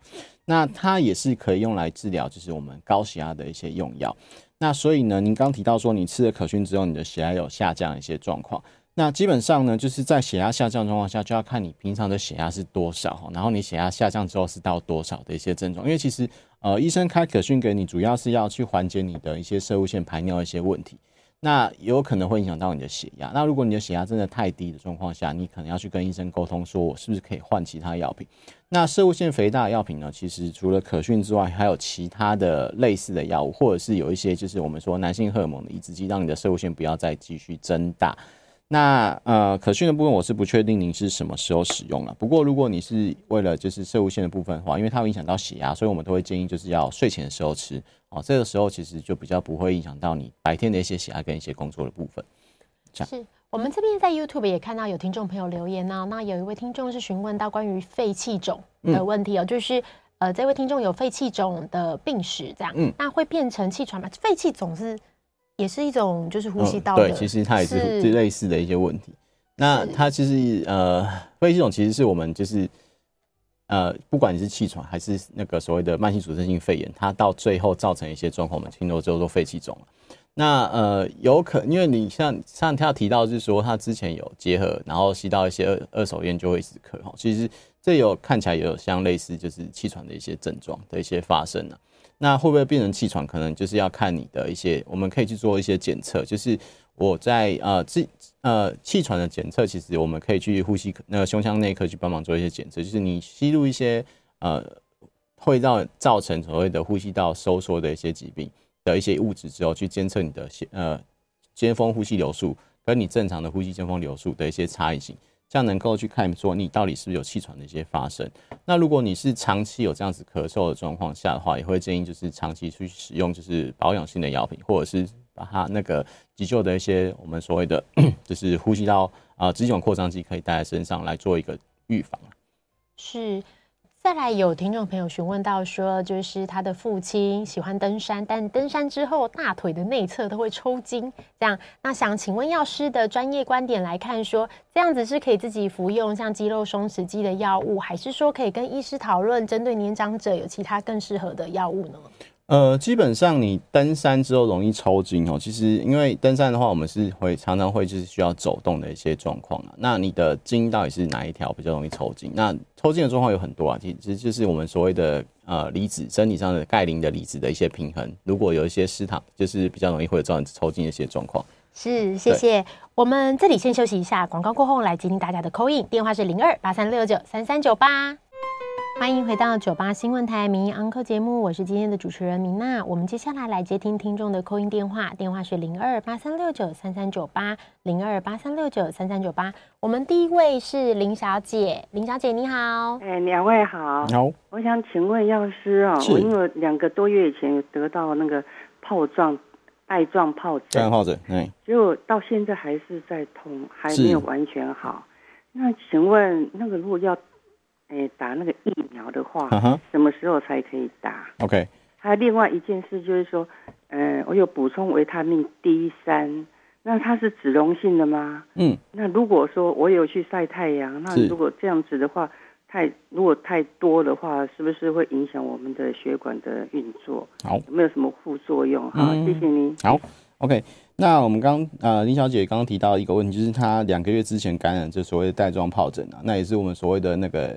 [SPEAKER 2] 那它也是可以用来治疗，就是我们高血压的一些用药。那所以呢，您刚提到说你吃了可讯之后，你的血压有下降一些状况。那基本上呢，就是在血压下降状况下，就要看你平常的血压是多少，然后你血压下降之后是到多少的一些症状。因为其实，呃，医生开可训给你，主要是要去缓解你的一些摄护腺排尿一些问题。那有可能会影响到你的血压。那如果你的血压真的太低的状况下，你可能要去跟医生沟通，说我是不是可以换其他药品。那摄护腺肥大的药品呢，其实除了可训之外，还有其他的类似的药物，或者是有一些就是我们说男性荷尔蒙的抑制剂，让你的摄护腺不要再继续增大。那呃，可训的部分我是不确定您是什么时候使用了。不过如果你是为了就是摄护腺的部分的话，因为它会影响到血压，所以我们都会建议就是要睡前的时候吃哦。这个时候其实就比较不会影响到你白天的一些血压跟一些工作的部分。这样。是我们这边在 YouTube 也看到有听众朋友留言呢、啊，那有一位听众是询问到关于肺气肿的问题哦，嗯、就是呃，这位听众有肺气肿的病史，这样，嗯，那会变成气喘吗？肺气肿是？也是一种就是呼吸道的、嗯，对，其实它也是类似的一些问题。那它其实呃，肺气肿其实是我们就是呃，不管你是气喘还是那个所谓的慢性阻塞性肺炎，它到最后造成一些状况，我们听到之后做肺气肿。那呃，有可能因为你像像他提到就是说他之前有结合，然后吸到一些二二手烟就会一直咳哈，其实这有看起来也有像类似就是气喘的一些症状的一些发生呢、啊。那会不会变成气喘？可能就是要看你的一些，我们可以去做一些检测。就是我在呃气呃气喘的检测，其实我们可以去呼吸那个胸腔内科去帮忙做一些检测。就是你吸入一些呃会让造成所谓的呼吸道收缩的一些疾病的一些物质之后，去监测你的呃尖峰呼吸流速跟你正常的呼吸尖峰流速的一些差异性。这样能够去看说你到底是不是有气喘的一些发生。那如果你是长期有这样子咳嗽的状况下的话，也会建议就是长期去使用就是保养性的药品，或者是把它那个急救的一些我们所谓的 就是呼吸道啊支气管扩张剂可以带在身上来做一个预防。是。再来有听众朋友询问到说，就是他的父亲喜欢登山，但登山之后大腿的内侧都会抽筋，这样，那想请问药师的专业观点来看说，这样子是可以自己服用像肌肉松弛剂的药物，还是说可以跟医师讨论针对年长者有其他更适合的药物呢？呃，基本上你登山之后容易抽筋哦。其实因为登山的话，我们是会常常会就是需要走动的一些状况啊。那你的筋到底是哪一条比较容易抽筋？那抽筋的状况有很多啊，其实就是我们所谓的呃离子身体上的钙磷的离子的一些平衡，如果有一些失常，就是比较容易会造成抽筋的一些状况。是，谢谢。我们这里先休息一下，广告过后来接听大家的 call in，电话是零二八三六九三三九八。
[SPEAKER 1] 欢迎回到九八新闻台民意安扣节目，我是今天的主持人明娜。我们接下来来接听听众的 call in 电话，电话是零二八三六九三三九八零二八三六九三三九八。我们第一位是林小姐，林小姐你好，
[SPEAKER 6] 哎，两位好，
[SPEAKER 2] 好，
[SPEAKER 6] 我想请问药师啊，我因为两个多月以前有得到那个疱状带状疱疹，
[SPEAKER 2] 疱疹，哎，
[SPEAKER 6] 结果到现在还是在痛，还没有完全好。那请问那个如果要诶，打那个疫苗的话，uh huh. 什么时候才可以打
[SPEAKER 2] ？OK。
[SPEAKER 6] 还有另外一件事就是说，呃，我有补充维他命 D 三，那它是脂溶性的吗？嗯。那如果说我有去晒太阳，那如果这样子的话，太如果太多的话，是不是会影响我们的血管的运作？
[SPEAKER 2] 好，
[SPEAKER 6] 有没有什么副作用？好，嗯、谢谢您。
[SPEAKER 2] 好，OK。那我们刚呃林小姐刚刚提到一个问题，就是她两个月之前感染这所谓的带状疱疹啊，那也是我们所谓的那个。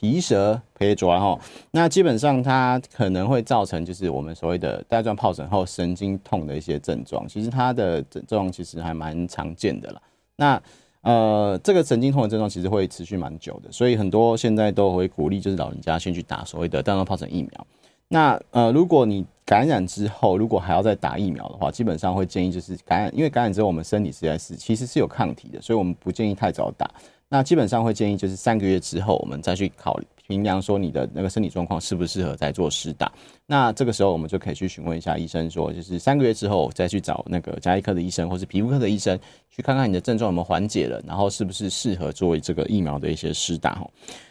[SPEAKER 2] 皮蛇皮抓哈，那基本上它可能会造成就是我们所谓的带状疱疹后神经痛的一些症状。其实它的症状其实还蛮常见的啦。那呃，这个神经痛的症状其实会持续蛮久的，所以很多现在都会鼓励就是老人家先去打所谓的带状疱疹疫苗。那呃，如果你感染之后，如果还要再打疫苗的话，基本上会建议就是感染，因为感染之后我们身体实在是其实是有抗体的，所以我们不建议太早打。那基本上会建议就是三个月之后，我们再去考虑评量说你的那个身体状况适不适合再做施打。那这个时候我们就可以去询问一下医生，说就是三个月之后再去找那个家医科的医生或是皮肤科的医生，去看看你的症状有没有缓解了，然后是不是适合作为这个疫苗的一些施打哈。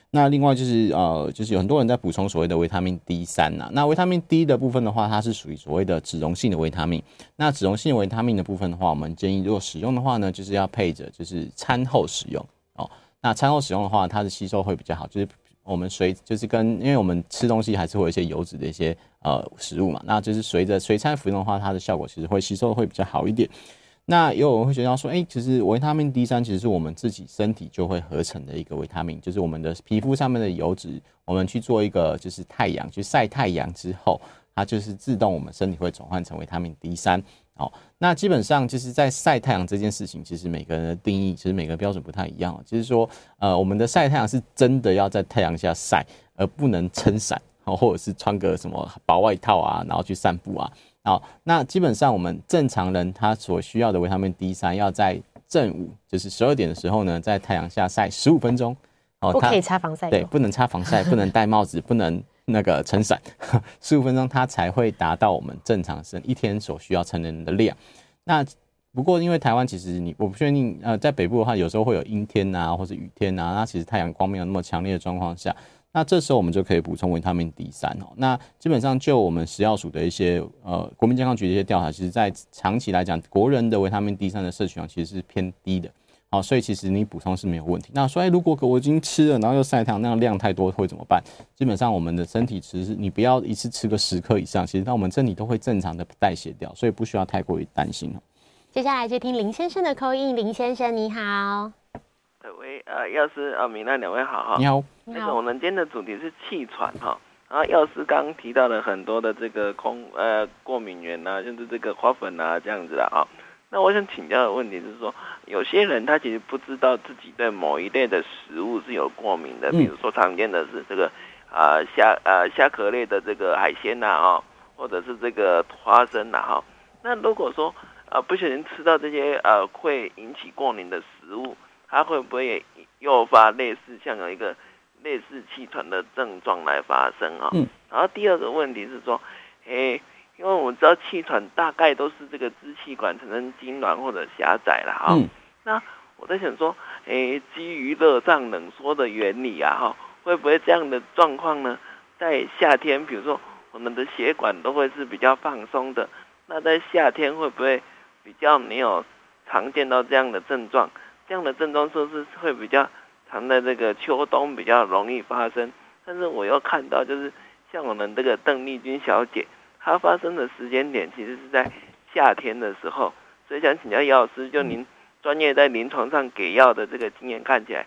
[SPEAKER 2] 那另外就是呃，就是有很多人在补充所谓的维他命 D 三呐。那维他命 D 的部分的话，它是属于所谓的脂溶性的维他命。那脂溶性维他命的部分的话，我们建议如果使用的话呢，就是要配着就是餐后使用。哦，那餐后使用的话，它的吸收会比较好。就是我们随就是跟，因为我们吃东西还是会有一些油脂的一些呃食物嘛，那就是随着随餐服用的话，它的效果其实会吸收会比较好一点。那也有人会觉得说，哎、其实维他命 D 三其实是我们自己身体就会合成的一个维他命，就是我们的皮肤上面的油脂，我们去做一个就是太阳去晒太阳之后，它就是自动我们身体会转换成维他命 D 三。好，那基本上就是在晒太阳这件事情，其实每个人的定义，其实每个标准不太一样。就是说，呃，我们的晒太阳是真的要在太阳下晒，而不能撑伞，或者是穿个什么薄外套啊，然后去散步啊。好，那基本上我们正常人他所需要的维他命 D 三，要在正午，就是十二点的时候呢，在太阳下晒十五分钟。哦，
[SPEAKER 1] 不可以擦防晒。
[SPEAKER 2] 对，不能擦防晒，不能戴帽子，不能。那个撑伞，十五分钟它才会达到我们正常生一天所需要成人的量。那不过因为台湾其实你我不确定，呃，在北部的话有时候会有阴天啊，或者雨天啊，那其实太阳光没有那么强烈的状况下，那这时候我们就可以补充维他命 D 三哦。那基本上就我们食药署的一些呃国民健康局的一些调查，其实在长期来讲，国人的维他命 D 三的摄取量其实是偏低的。好，所以其实你补充是没有问题。那所以如果我已经吃了，然后又晒太阳，那样量太多会怎么办？基本上我们的身体其实你不要一次吃个十克以上，其实那我们身体都会正常的代谢掉，所以不需要太过于担心。
[SPEAKER 1] 接下来就听林先生的 call in，林先生你好。
[SPEAKER 7] 喂，呃，药师啊，米娜两位好哈。
[SPEAKER 2] 你好。
[SPEAKER 7] 那个我们今天的主题是气喘哈，然后药师刚刚提到了很多的这个空呃过敏原啊，就是这个花粉啊这样子的啊。那我想请教的问题是说，有些人他其实不知道自己对某一类的食物是有过敏的，比如说常见的是这个啊虾啊虾壳类的这个海鲜呐啊，或者是这个花生呐哈。那如果说啊不小心吃到这些呃会引起过敏的食物，它会不会也诱发类似像有一个类似气喘的症状来发生啊？然后第二个问题是说，诶。因为我们知道气喘大概都是这个支气管产生痉挛或者狭窄了哈。嗯。那我在想说，诶，基于热胀冷缩的原理啊哈，会不会这样的状况呢？在夏天，比如说我们的血管都会是比较放松的，那在夏天会不会比较没有常见到这样的症状？这样的症状是不是会比较常在这个秋冬比较容易发生？但是我又看到就是像我们这个邓丽君小姐。它发生的时间点其实是在夏天的时候，所以想请教药师，就您专业在临床上给药的这个经验看起来，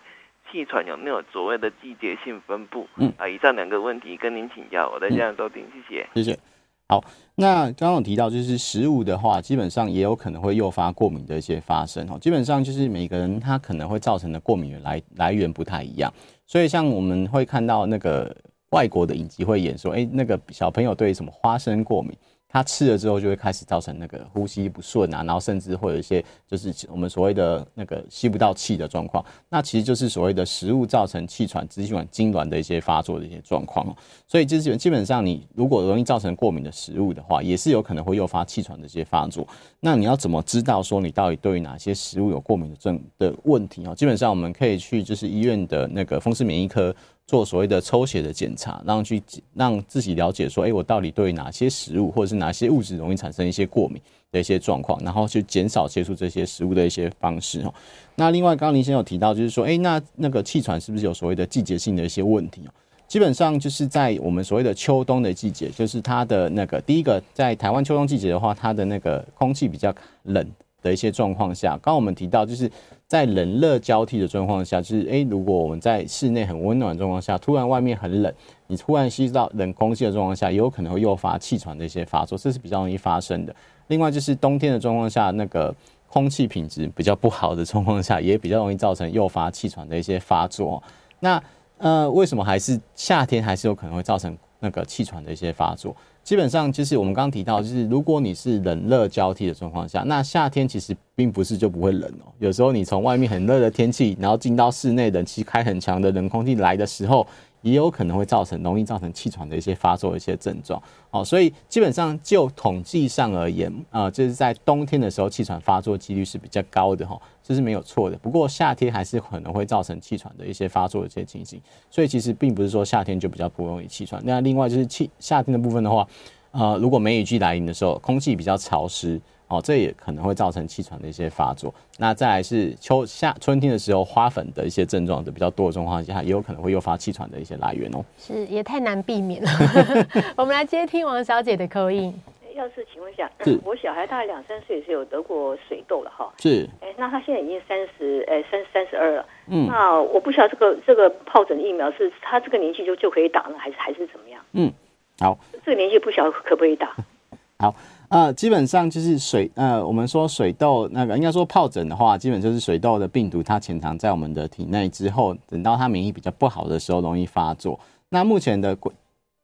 [SPEAKER 7] 气喘有没有所谓的季节性分布？嗯啊，以上两个问题跟您请教，我在这样收听，谢谢，
[SPEAKER 2] 谢谢。好，那刚刚有提到就是食物的话，基本上也有可能会诱发过敏的一些发生哦。基本上就是每个人他可能会造成的过敏源来来源不太一样，所以像我们会看到那个。外国的影集会演说，哎，那个小朋友对什么花生过敏。他吃了之后就会开始造成那个呼吸不顺啊，然后甚至会有一些就是我们所谓的那个吸不到气的状况，那其实就是所谓的食物造成气喘、支气管痉挛的一些发作的一些状况。所以就是基本上你如果容易造成过敏的食物的话，也是有可能会诱发气喘的一些发作。那你要怎么知道说你到底对于哪些食物有过敏的症的问题啊？基本上我们可以去就是医院的那个风湿免疫科。做所谓的抽血的检查，让去让自己了解说，哎、我到底对哪些食物或者是哪些物质容易产生一些过敏的一些状况，然后去减少接触这些食物的一些方式哦。那另外，刚刚林先生有提到，就是说，哎、那那个气喘是不是有所谓的季节性的一些问题哦？基本上就是在我们所谓的秋冬的季节，就是它的那个第一个，在台湾秋冬季节的话，它的那个空气比较冷的一些状况下，刚刚我们提到就是。在冷热交替的状况下，就是诶，如果我们在室内很温暖的状况下，突然外面很冷，你突然吸到冷空气的状况下，也有可能会诱发气喘的一些发作，这是比较容易发生的。另外就是冬天的状况下，那个空气品质比较不好的状况下，也比较容易造成诱发气喘的一些发作。那呃，为什么还是夏天还是有可能会造成那个气喘的一些发作？基本上就是我们刚刚提到，就是如果你是冷热交替的状况下，那夏天其实并不是就不会冷哦。有时候你从外面很热的天气，然后进到室内，冷气开很强的冷空气来的时候。也有可能会造成容易造成气喘的一些发作的一些症状，哦，所以基本上就统计上而言，啊，就是在冬天的时候气喘发作几率是比较高的哈，这是没有错的。不过夏天还是可能会造成气喘的一些发作的一些情形，所以其实并不是说夏天就比较不容易气喘。那另外就是气夏天的部分的话，呃，如果梅雨季来临的时候，空气比较潮湿。哦，这也可能会造成气喘的一些发作。那再来是秋夏春天的时候，花粉的一些症状的比较多的状况下，也有可能会诱发气喘的一些来源哦。
[SPEAKER 1] 是，也太难避免了。我们来接听王小姐的口音。
[SPEAKER 8] 要是请问一下，是我小孩大概两三岁是有得过水痘了哈。
[SPEAKER 2] 是。
[SPEAKER 8] 哎，那他现在已经三十，哎，三三十二了。嗯。那我不晓得这个这个疱疹疫苗是他这个年纪就就可以打呢，还是还是怎么样？
[SPEAKER 2] 嗯。好。
[SPEAKER 8] 这个年纪不晓得可不可以打？
[SPEAKER 2] 好。呃，基本上就是水，呃，我们说水痘那个，应该说疱疹的话，基本就是水痘的病毒它潜藏在我们的体内之后，等到它免疫比较不好的时候，容易发作。那目前的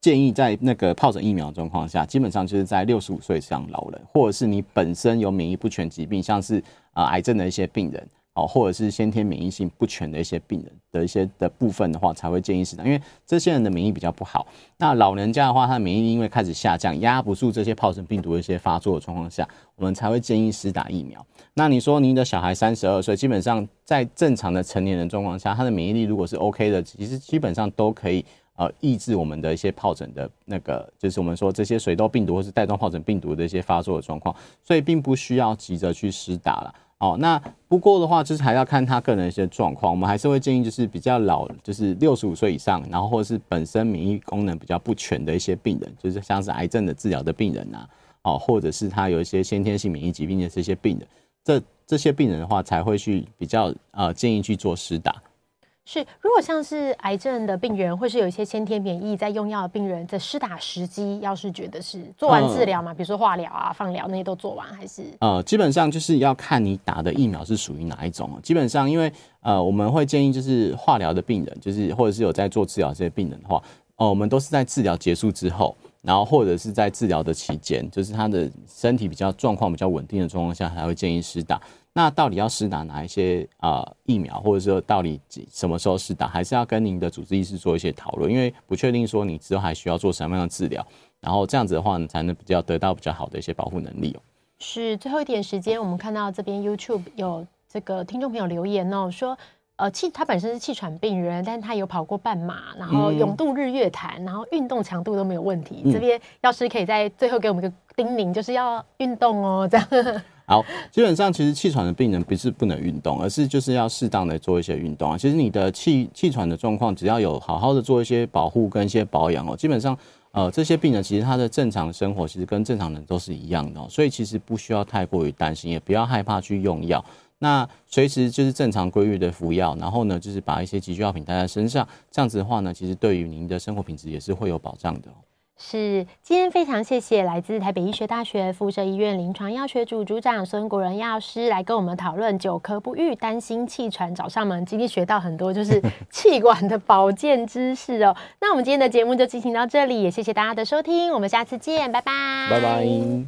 [SPEAKER 2] 建议在那个疱疹疫苗状况下，基本上就是在六十五岁以上老人，或者是你本身有免疫不全疾病，像是啊、呃、癌症的一些病人。哦，或者是先天免疫性不全的一些病人的一些的部分的话，才会建议施打，因为这些人的免疫比较不好。那老人家的话，他的免疫力因为开始下降，压不住这些疱疹病毒的一些发作的状况下，我们才会建议施打疫苗。那你说您的小孩三十二岁，基本上在正常的成年人状况下，他的免疫力如果是 OK 的，其实基本上都可以呃抑制我们的一些疱疹的那个，就是我们说这些水痘病毒或是带状疱疹病毒的一些发作的状况，所以并不需要急着去施打了。哦，那不过的话，就是还要看他个人一些状况。我们还是会建议，就是比较老，就是六十五岁以上，然后或者是本身免疫功能比较不全的一些病人，就是像是癌症的治疗的病人啊，哦，或者是他有一些先天性免疫疾病的这些病人，这这些病人的话，才会去比较呃建议去做施打。
[SPEAKER 1] 是，如果像是癌症的病人，或是有一些先天免疫在用药的病人，在施打时机，要是觉得是做完治疗嘛，比如说化疗啊、放疗那些都做完，还是
[SPEAKER 2] 呃，基本上就是要看你打的疫苗是属于哪一种。基本上，因为呃，我们会建议就是化疗的病人，就是或者是有在做治疗这些病人的话，哦、呃，我们都是在治疗结束之后，然后或者是在治疗的期间，就是他的身体比较状况比较稳定的状况下，才会建议施打。那到底要施打哪一些啊、呃、疫苗，或者说到底什么时候施打，还是要跟您的主治医师做一些讨论，因为不确定说你之后还需要做什么样的治疗，然后这样子的话，你才能比较得到比较好的一些保护能力哦。
[SPEAKER 1] 是最后一点时间，我们看到这边 YouTube 有这个听众朋友留言哦，说呃气他本身是气喘病人，但是他有跑过半马，然后勇渡日月潭，然后运动强度都没有问题。嗯、这边要是可以在最后给我们一个叮咛，就是要运动哦，这样。
[SPEAKER 2] 好，基本上其实气喘的病人不是不能运动，而是就是要适当的做一些运动啊。其实你的气气喘的状况，只要有好好的做一些保护跟一些保养哦，基本上呃这些病人其实他的正常生活其实跟正常人都是一样的，所以其实不需要太过于担心，也不要害怕去用药。那随时就是正常规律的服药，然后呢就是把一些急需药品带在身上，这样子的话呢，其实对于您的生活品质也是会有保障的。
[SPEAKER 1] 是，今天非常谢谢来自台北医学大学附设医院临床药学组组长孙国仁药师来跟我们讨论久咳不愈，担心气喘找上门。今天学到很多就是 气管的保健知识哦。那我们今天的节目就进行到这里，也谢谢大家的收听，我们下次见，拜拜，
[SPEAKER 2] 拜拜。